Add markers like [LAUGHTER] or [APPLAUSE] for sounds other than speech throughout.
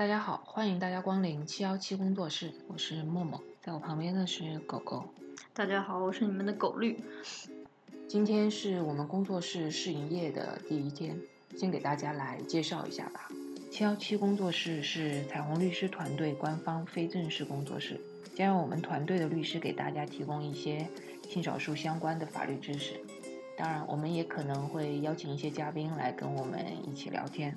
大家好，欢迎大家光临七幺七工作室，我是默默，在我旁边的是狗狗。大家好，我是你们的狗绿。今天是我们工作室试营业的第一天，先给大家来介绍一下吧。七幺七工作室是彩虹律师团队官方非正式工作室，将由我们团队的律师给大家提供一些性少数相关的法律知识。当然，我们也可能会邀请一些嘉宾来跟我们一起聊天。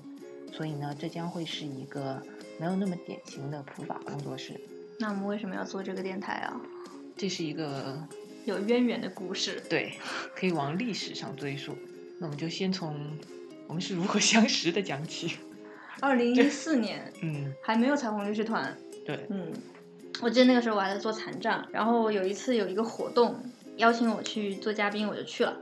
所以呢，这将会是一个没有那么典型的普法工作室。那我们为什么要做这个电台啊？这是一个有渊源的故事。对，可以往历史上追溯。那我们就先从我们是如何相识的讲起。二零一四年，[LAUGHS] 嗯，还没有彩虹律师团。对，嗯，我记得那个时候我还在做残障，然后有一次有一个活动邀请我去做嘉宾，我就去了。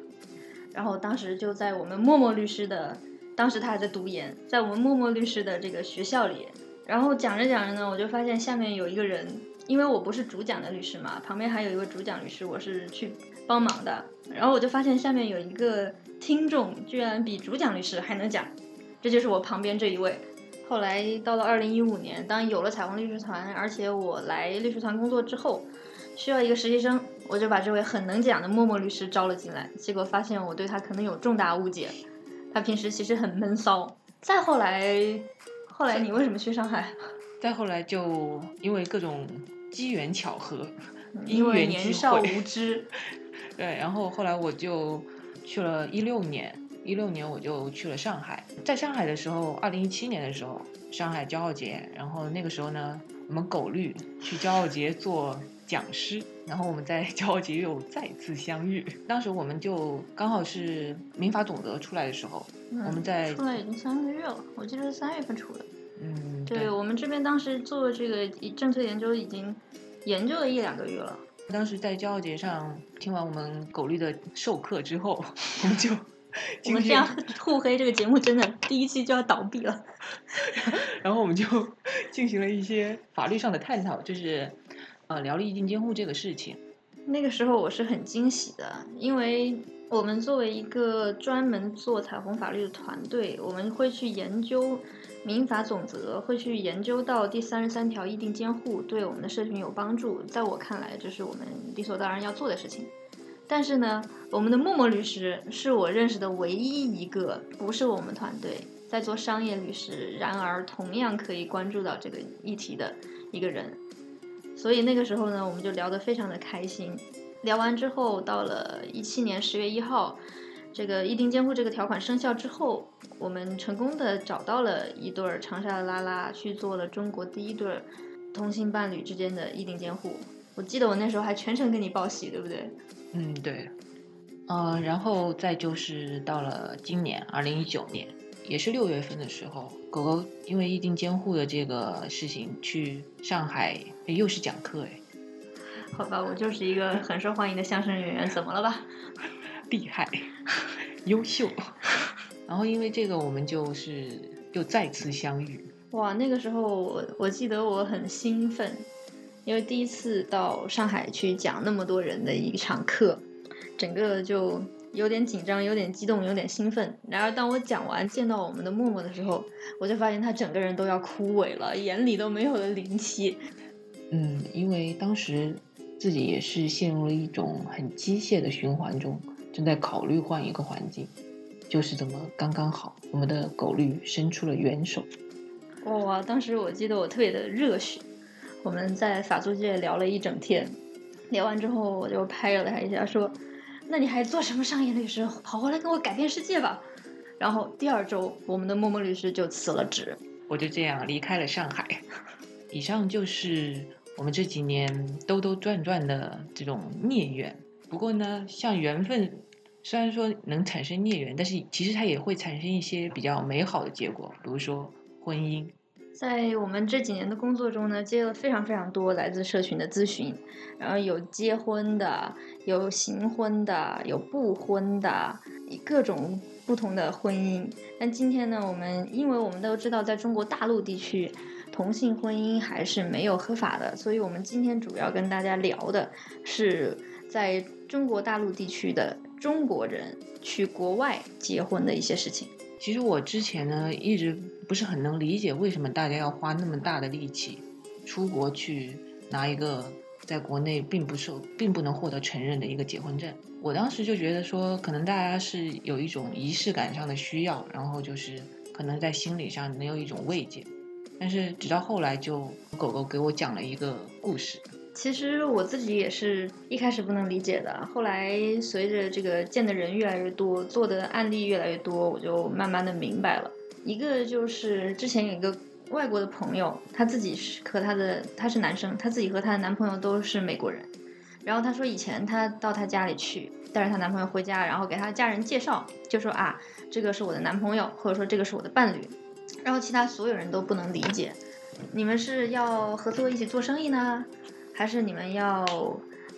然后当时就在我们默默律师的。当时他还在读研，在我们默默律师的这个学校里，然后讲着讲着呢，我就发现下面有一个人，因为我不是主讲的律师嘛，旁边还有一位主讲律师，我是去帮忙的，然后我就发现下面有一个听众，居然比主讲律师还能讲，这就是我旁边这一位。后来到了二零一五年，当有了彩虹律师团，而且我来律师团工作之后，需要一个实习生，我就把这位很能讲的默默律师招了进来，结果发现我对他可能有重大误解。他平时其实很闷骚。再后来，后来你为什么去上海？再后来就因为各种机缘巧合，因为年少无知。对，然后后来我就去了一六年，一六年我就去了上海。在上海的时候，二零一七年的时候，上海骄傲节，然后那个时候呢，我们狗绿去骄傲节做。讲师，然后我们在骄傲节又再次相遇。当时我们就刚好是民法总则出来的时候，我们在出来已经三个月了，我记得是三月份出的。嗯，对我们这边当时做这个政策研究已经研究了一两个月了。当时在骄傲节上听完我们狗绿的授课之后，我们就我们这样 [LAUGHS] 互黑这个节目真的第一期就要倒闭了。[LAUGHS] 然后我们就进行了一些法律上的探讨，就是。呃，聊了意定监护这个事情，那个时候我是很惊喜的，因为我们作为一个专门做彩虹法律的团队，我们会去研究民法总则，会去研究到第三十三条意定监护对我们的社群有帮助。在我看来，这是我们理所当然要做的事情。但是呢，我们的默默律师是我认识的唯一一个不是我们团队在做商业律师，然而同样可以关注到这个议题的一个人。所以那个时候呢，我们就聊得非常的开心。聊完之后，到了一七年十月一号，这个议定监护这个条款生效之后，我们成功的找到了一对长沙的拉拉，去做了中国第一对同性伴侣之间的议定监护。我记得我那时候还全程跟你报喜，对不对？嗯，对。呃，然后再就是到了今年二零一九年。也是六月份的时候，狗狗因为疫定监护的这个事情去上海，又是讲课哎。好吧，我就是一个很受欢迎的相声演员，怎么了吧？厉害，[LAUGHS] 优秀。[LAUGHS] 然后因为这个，我们就是又再次相遇。哇，那个时候我我记得我很兴奋，因为第一次到上海去讲那么多人的一场课，整个就。有点紧张，有点激动，有点兴奋。然而，当我讲完见到我们的默默的时候，我就发现他整个人都要枯萎了，眼里都没有了灵气。嗯，因为当时自己也是陷入了一种很机械的循环中，正在考虑换一个环境，就是这么刚刚好，我们的狗绿伸出了援手。哇，当时我记得我特别的热血，我们在法租界聊了一整天，聊完之后我就拍了他一下说。那你还做什么商业律师？跑过来跟我改变世界吧！然后第二周，我们的默默律师就辞了职，我就这样离开了上海。以上就是我们这几年兜兜转转的这种孽缘。不过呢，像缘分，虽然说能产生孽缘，但是其实它也会产生一些比较美好的结果，比如说婚姻。在我们这几年的工作中呢，接了非常非常多来自社群的咨询，然后有结婚的，有行婚的，有不婚的，各种不同的婚姻。但今天呢，我们因为我们都知道，在中国大陆地区，同性婚姻还是没有合法的，所以我们今天主要跟大家聊的是在中国大陆地区的中国人去国外结婚的一些事情。其实我之前呢一直不是很能理解为什么大家要花那么大的力气出国去拿一个在国内并不受并不能获得承认的一个结婚证。我当时就觉得说，可能大家是有一种仪式感上的需要，然后就是可能在心理上能有一种慰藉。但是直到后来，就狗狗给我讲了一个故事。其实我自己也是一开始不能理解的，后来随着这个见的人越来越多，做的案例越来越多，我就慢慢的明白了。一个就是之前有一个外国的朋友，他自己是和他的他是男生，他自己和他的男朋友都是美国人。然后他说以前他到他家里去，带着他男朋友回家，然后给他家人介绍，就说啊，这个是我的男朋友，或者说这个是我的伴侣。然后其他所有人都不能理解，你们是要合作一起做生意呢？还是你们要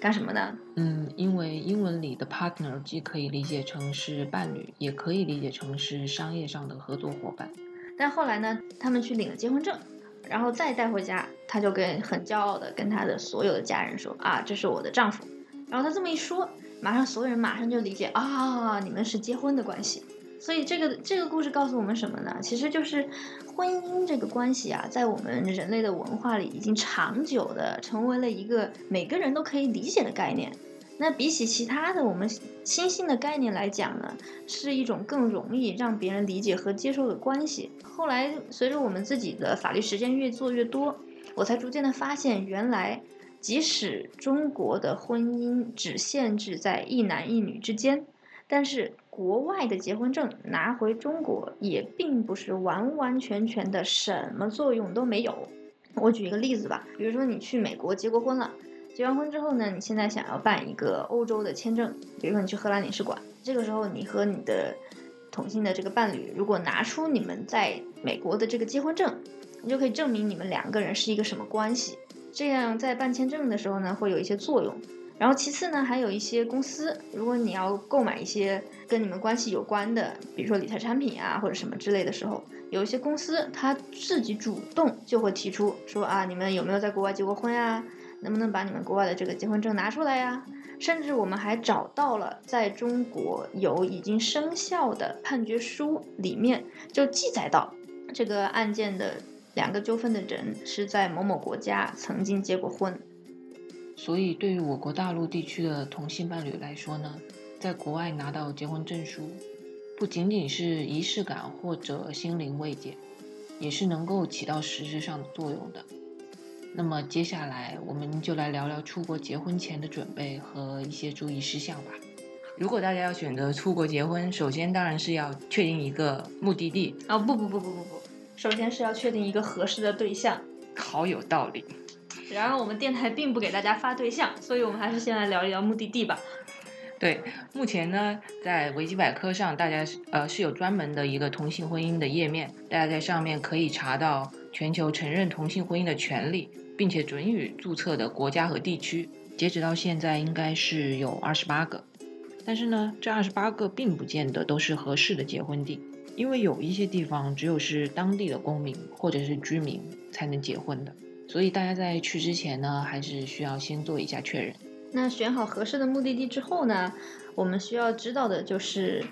干什么呢？嗯，因为英文里的 partner 既可以理解成是伴侣，也可以理解成是商业上的合作伙伴。但后来呢，他们去领了结婚证，然后再带回家，他就跟很骄傲的跟他的所有的家人说啊，这是我的丈夫。然后他这么一说，马上所有人马上就理解啊，你们是结婚的关系。所以这个这个故事告诉我们什么呢？其实就是婚姻这个关系啊，在我们人类的文化里已经长久的成为了一个每个人都可以理解的概念。那比起其他的我们新兴的概念来讲呢，是一种更容易让别人理解和接受的关系。后来随着我们自己的法律实践越做越多，我才逐渐的发现，原来即使中国的婚姻只限制在一男一女之间。但是国外的结婚证拿回中国也并不是完完全全的什么作用都没有。我举一个例子吧，比如说你去美国结过婚了，结完婚之后呢，你现在想要办一个欧洲的签证，比如说你去荷兰领事馆，这个时候你和你的同性的这个伴侣如果拿出你们在美国的这个结婚证，你就可以证明你们两个人是一个什么关系，这样在办签证的时候呢会有一些作用。然后其次呢，还有一些公司，如果你要购买一些跟你们关系有关的，比如说理财产品啊或者什么之类的时候，有一些公司他自己主动就会提出说啊，你们有没有在国外结过婚呀？能不能把你们国外的这个结婚证拿出来呀？甚至我们还找到了在中国有已经生效的判决书里面就记载到，这个案件的两个纠纷的人是在某某国家曾经结过婚。所以，对于我国大陆地区的同性伴侣来说呢，在国外拿到结婚证书，不仅仅是仪式感或者心灵慰藉，也是能够起到实质上的作用的。那么，接下来我们就来聊聊出国结婚前的准备和一些注意事项吧。如果大家要选择出国结婚，首先当然是要确定一个目的地。哦，不不不不不不，首先是要确定一个合适的对象。好有道理。然而，我们电台并不给大家发对象，所以我们还是先来聊一聊目的地吧。对，目前呢，在维基百科上，大家呃是有专门的一个同性婚姻的页面，大家在上面可以查到全球承认同性婚姻的权利，并且准予注册的国家和地区。截止到现在，应该是有二十八个。但是呢，这二十八个并不见得都是合适的结婚地，因为有一些地方只有是当地的公民或者是居民才能结婚的。所以大家在去之前呢，还是需要先做一下确认。那选好合适的目的地之后呢，我们需要知道的就是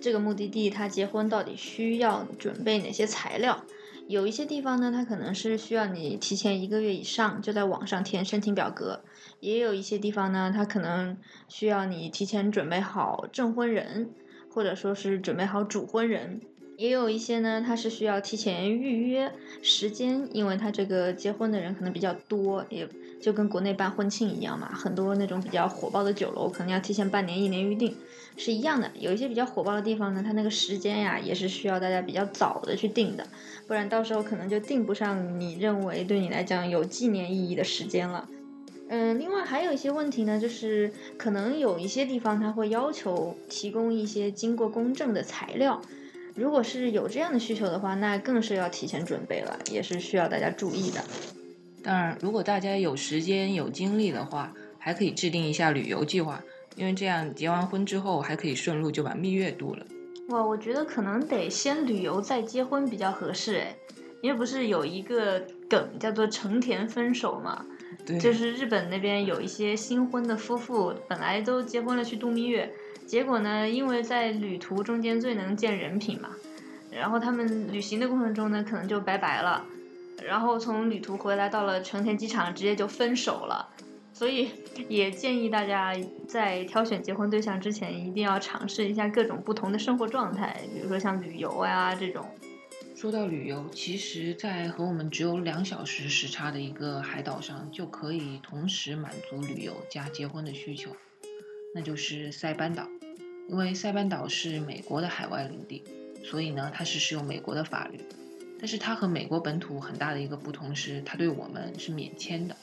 这个目的地它结婚到底需要准备哪些材料。有一些地方呢，它可能是需要你提前一个月以上就在网上填申请表格；也有一些地方呢，它可能需要你提前准备好证婚人，或者说是准备好主婚人。也有一些呢，它是需要提前预约时间，因为它这个结婚的人可能比较多，也就跟国内办婚庆一样嘛，很多那种比较火爆的酒楼可能要提前半年、一年预定，是一样的。有一些比较火爆的地方呢，它那个时间呀，也是需要大家比较早的去定的，不然到时候可能就定不上你认为对你来讲有纪念意义的时间了。嗯，另外还有一些问题呢，就是可能有一些地方它会要求提供一些经过公证的材料。如果是有这样的需求的话，那更是要提前准备了，也是需要大家注意的。当然，如果大家有时间有精力的话，还可以制定一下旅游计划，因为这样结完婚之后还可以顺路就把蜜月度了。哇，我觉得可能得先旅游再结婚比较合适哎，因为不是有一个梗叫做成田分手嘛？对，就是日本那边有一些新婚的夫妇，本来都结婚了去度蜜月。结果呢？因为在旅途中间最能见人品嘛，然后他们旅行的过程中呢，可能就拜拜了，然后从旅途回来到了成田机场，直接就分手了。所以也建议大家在挑选结婚对象之前，一定要尝试一下各种不同的生活状态，比如说像旅游呀这种。说到旅游，其实，在和我们只有两小时时差的一个海岛上，就可以同时满足旅游加结婚的需求，那就是塞班岛。因为塞班岛是美国的海外领地，所以呢，它是适用美国的法律。但是它和美国本土很大的一个不同是，它对我们是免签的。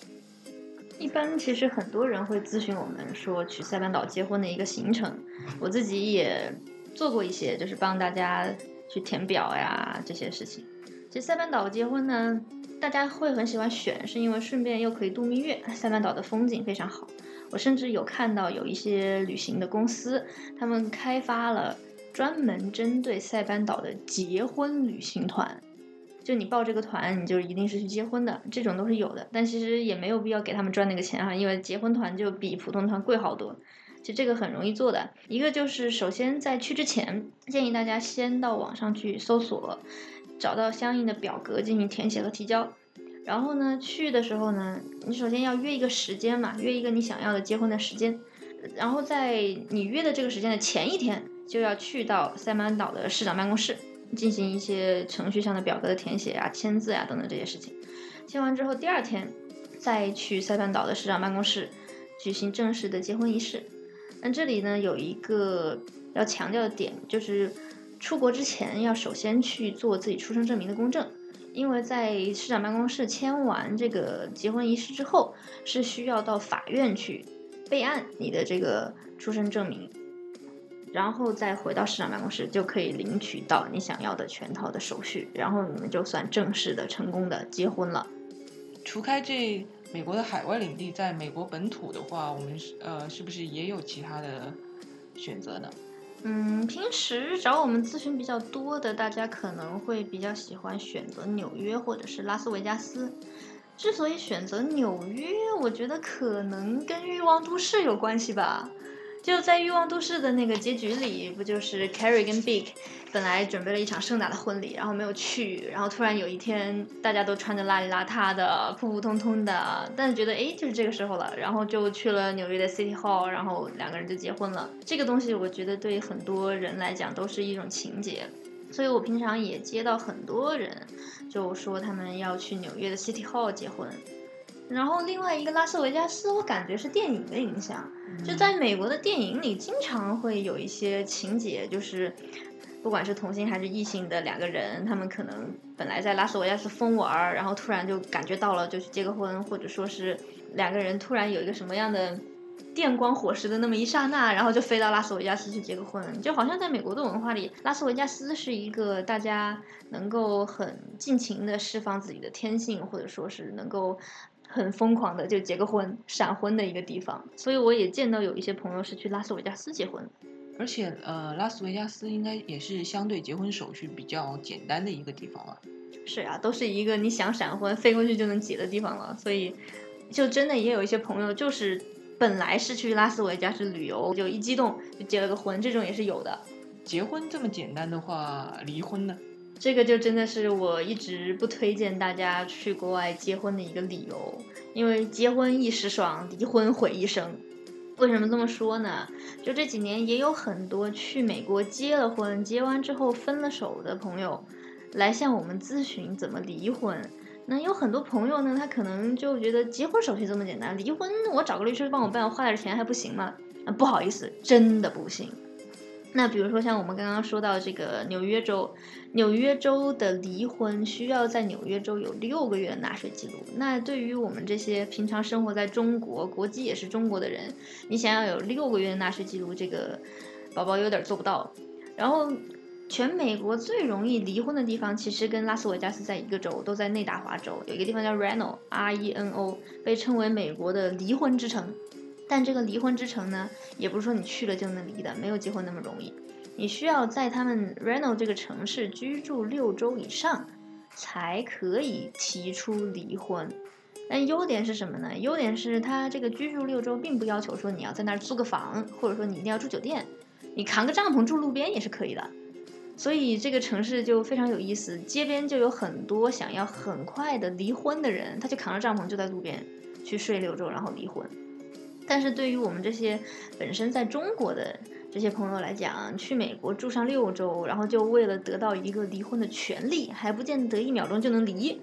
一般其实很多人会咨询我们说去塞班岛结婚的一个行程，我自己也做过一些，就是帮大家。去填表呀，这些事情。其实塞班岛结婚呢，大家会很喜欢选，是因为顺便又可以度蜜月。塞班岛的风景非常好，我甚至有看到有一些旅行的公司，他们开发了专门针对塞班岛的结婚旅行团。就你报这个团，你就一定是去结婚的，这种都是有的。但其实也没有必要给他们赚那个钱哈，因为结婚团就比普通团贵好多。其实这个很容易做的，一个就是首先在去之前，建议大家先到网上去搜索，找到相应的表格进行填写和提交。然后呢，去的时候呢，你首先要约一个时间嘛，约一个你想要的结婚的时间。然后在你约的这个时间的前一天，就要去到塞班岛的市长办公室进行一些程序上的表格的填写啊、签字呀等等这些事情。签完之后，第二天再去塞班岛的市长办公室举行正式的结婚仪式。那这里呢有一个要强调的点，就是出国之前要首先去做自己出生证明的公证，因为在市长办公室签完这个结婚仪式之后，是需要到法院去备案你的这个出生证明，然后再回到市长办公室就可以领取到你想要的全套的手续，然后你们就算正式的成功的结婚了。除开这。美国的海外领地，在美国本土的话，我们是呃，是不是也有其他的选择呢？嗯，平时找我们咨询比较多的，大家可能会比较喜欢选择纽约或者是拉斯维加斯。之所以选择纽约，我觉得可能跟欲望都市有关系吧。就在欲望都市的那个结局里，不就是 Carrie 跟 Big 本来准备了一场盛大的婚礼，然后没有去，然后突然有一天大家都穿着邋里邋遢的、普普通通的，但是觉得哎就是这个时候了，然后就去了纽约的 City Hall，然后两个人就结婚了。这个东西我觉得对很多人来讲都是一种情节，所以我平常也接到很多人就说他们要去纽约的 City Hall 结婚。然后另外一个拉斯维加斯，我感觉是电影的影响。就在美国的电影里，经常会有一些情节，就是不管是同性还是异性的两个人，他们可能本来在拉斯维加斯疯玩，然后突然就感觉到了就去结个婚，或者说是两个人突然有一个什么样的电光火石的那么一刹那，然后就飞到拉斯维加斯去结个婚。就好像在美国的文化里，拉斯维加斯是一个大家能够很尽情的释放自己的天性，或者说是能够。很疯狂的就结个婚闪婚的一个地方，所以我也见到有一些朋友是去拉斯维加斯结婚，而且呃，拉斯维加斯应该也是相对结婚手续比较简单的一个地方了。是啊，都是一个你想闪婚飞过去就能结的地方了，所以就真的也有一些朋友就是本来是去拉斯维加斯旅游，就一激动就结了个婚，这种也是有的。结婚这么简单的话，离婚呢？这个就真的是我一直不推荐大家去国外结婚的一个理由，因为结婚一时爽，离婚毁一生。为什么这么说呢？就这几年也有很多去美国结了婚，结完之后分了手的朋友，来向我们咨询怎么离婚。那有很多朋友呢，他可能就觉得结婚手续这么简单，离婚我找个律师帮我办，花点钱还不行吗？啊，不好意思，真的不行。那比如说像我们刚刚说到这个纽约州，纽约州的离婚需要在纽约州有六个月的纳税记录。那对于我们这些平常生活在中国、国籍也是中国的人，你想要有六个月的纳税记录，这个宝宝有点做不到。然后，全美国最容易离婚的地方其实跟拉斯维加斯在一个州，都在内达华州，有一个地方叫 Reno，R-E-N-O，被称为美国的离婚之城。但这个离婚之城呢，也不是说你去了就能离的，没有结婚那么容易。你需要在他们 Reno 这个城市居住六周以上，才可以提出离婚。但优点是什么呢？优点是它这个居住六周，并不要求说你要在那儿租个房，或者说你一定要住酒店，你扛个帐篷住路边也是可以的。所以这个城市就非常有意思，街边就有很多想要很快的离婚的人，他就扛着帐篷就在路边去睡六周，然后离婚。但是对于我们这些本身在中国的这些朋友来讲，去美国住上六周，然后就为了得到一个离婚的权利，还不见得一秒钟就能离，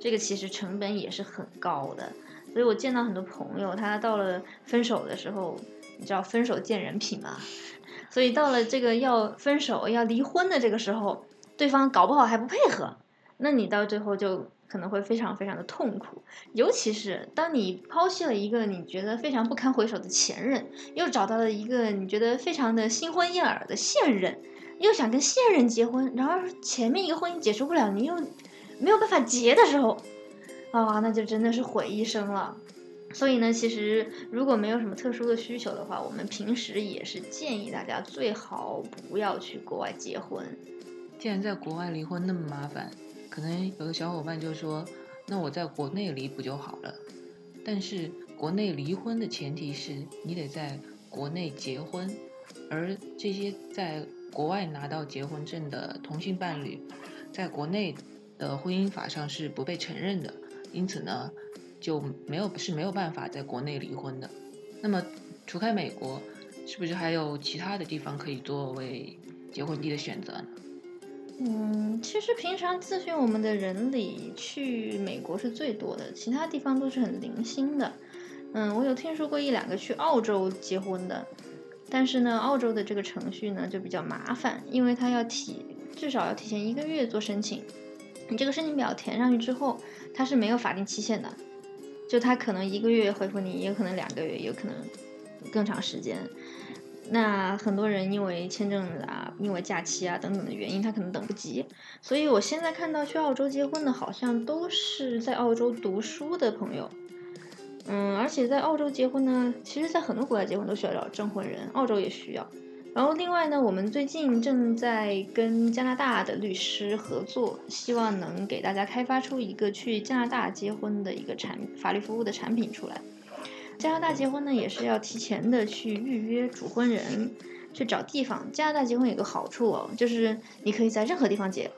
这个其实成本也是很高的。所以我见到很多朋友，他到了分手的时候，你知道分手见人品嘛？[LAUGHS] 所以到了这个要分手、要离婚的这个时候，对方搞不好还不配合，那你到最后就可能会非常非常的痛苦。尤其是当你抛弃了一个你觉得非常不堪回首的前任，又找到了一个你觉得非常的新婚燕尔的现任，又想跟现任结婚，然而前面一个婚姻解除不了，你又没有办法结的时候，啊，那就真的是毁一生了。所以呢，其实如果没有什么特殊的需求的话，我们平时也是建议大家最好不要去国外结婚。既然在国外离婚那么麻烦，可能有的小伙伴就说：“那我在国内离不就好了？”但是国内离婚的前提是你得在国内结婚，而这些在国外拿到结婚证的同性伴侣，在国内的婚姻法上是不被承认的，因此呢。就没有是没有办法在国内离婚的。那么，除开美国，是不是还有其他的地方可以作为结婚地的选择呢？嗯，其实平常咨询我们的人里，去美国是最多的，其他地方都是很零星的。嗯，我有听说过一两个去澳洲结婚的，但是呢，澳洲的这个程序呢就比较麻烦，因为它要提至少要提前一个月做申请，你这个申请表填上去之后，它是没有法定期限的。就他可能一个月回复你，也有可能两个月，有可能更长时间。那很多人因为签证啊，因为假期啊等等的原因，他可能等不及。所以我现在看到去澳洲结婚的，好像都是在澳洲读书的朋友。嗯，而且在澳洲结婚呢，其实在很多国家结婚都需要找证婚人，澳洲也需要。然后另外呢，我们最近正在跟加拿大的律师合作，希望能给大家开发出一个去加拿大结婚的一个产法律服务的产品出来。加拿大结婚呢，也是要提前的去预约主婚人，去找地方。加拿大结婚有个好处哦，就是你可以在任何地方结，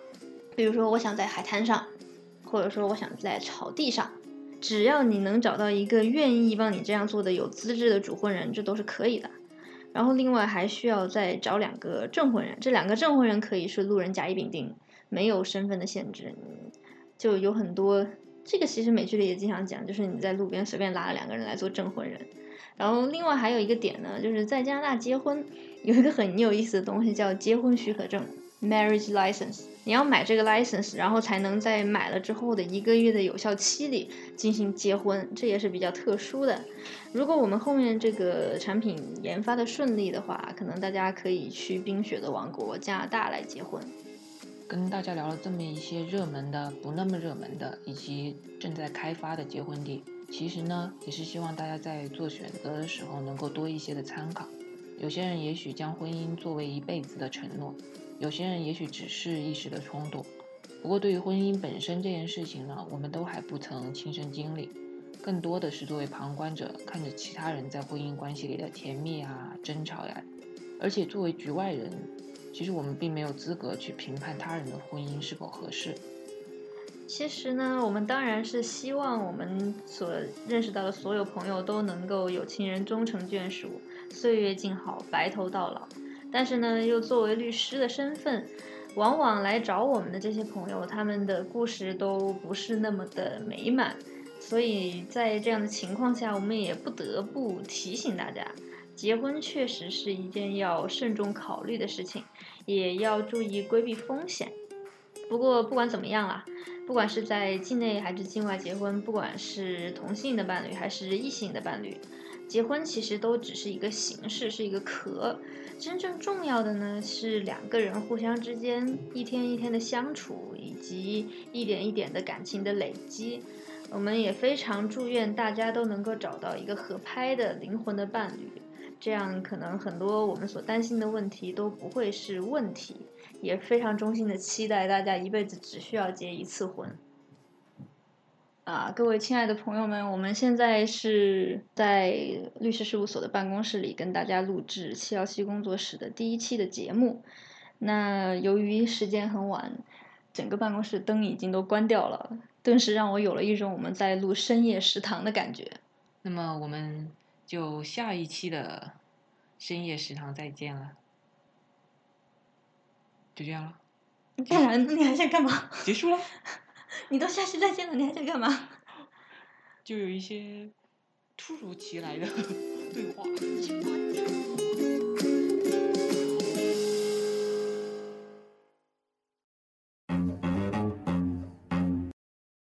比如说我想在海滩上，或者说我想在草地上，只要你能找到一个愿意帮你这样做的有资质的主婚人，这都是可以的。然后另外还需要再找两个证婚人，这两个证婚人可以是路人甲乙丙丁，没有身份的限制，就有很多。这个其实美剧里也经常讲，就是你在路边随便拉了两个人来做证婚人。然后另外还有一个点呢，就是在加拿大结婚有一个很有意思的东西叫结婚许可证 （marriage license）。你要买这个 license，然后才能在买了之后的一个月的有效期里进行结婚，这也是比较特殊的。如果我们后面这个产品研发的顺利的话，可能大家可以去冰雪的王国加拿大来结婚。跟大家聊了这么一些热门的、不那么热门的，以及正在开发的结婚地，其实呢，也是希望大家在做选择的时候能够多一些的参考。有些人也许将婚姻作为一辈子的承诺。有些人也许只是一时的冲动，不过对于婚姻本身这件事情呢，我们都还不曾亲身经历，更多的是作为旁观者，看着其他人在婚姻关系里的甜蜜啊、争吵呀。而且作为局外人，其实我们并没有资格去评判他人的婚姻是否合适。其实呢，我们当然是希望我们所认识到的所有朋友都能够有情人终成眷属，岁月静好，白头到老。但是呢，又作为律师的身份，往往来找我们的这些朋友，他们的故事都不是那么的美满，所以在这样的情况下，我们也不得不提醒大家，结婚确实是一件要慎重考虑的事情，也要注意规避风险。不过不管怎么样啦，不管是在境内还是境外结婚，不管是同性的伴侣还是异性的伴侣。结婚其实都只是一个形式，是一个壳。真正重要的呢，是两个人互相之间一天一天的相处，以及一点一点的感情的累积。我们也非常祝愿大家都能够找到一个合拍的灵魂的伴侣，这样可能很多我们所担心的问题都不会是问题。也非常衷心的期待大家一辈子只需要结一次婚。啊，各位亲爱的朋友们，我们现在是在律师事务所的办公室里跟大家录制七幺七工作室的第一期的节目。那由于时间很晚，整个办公室灯已经都关掉了，顿时让我有了一种我们在录深夜食堂的感觉。那么我们就下一期的深夜食堂再见了，就这样了，当然，那你还想干嘛？[LAUGHS] 结束了，[LAUGHS] 你都下期再见了，你还想干嘛？就有一些突如其来的 [LAUGHS] 对话。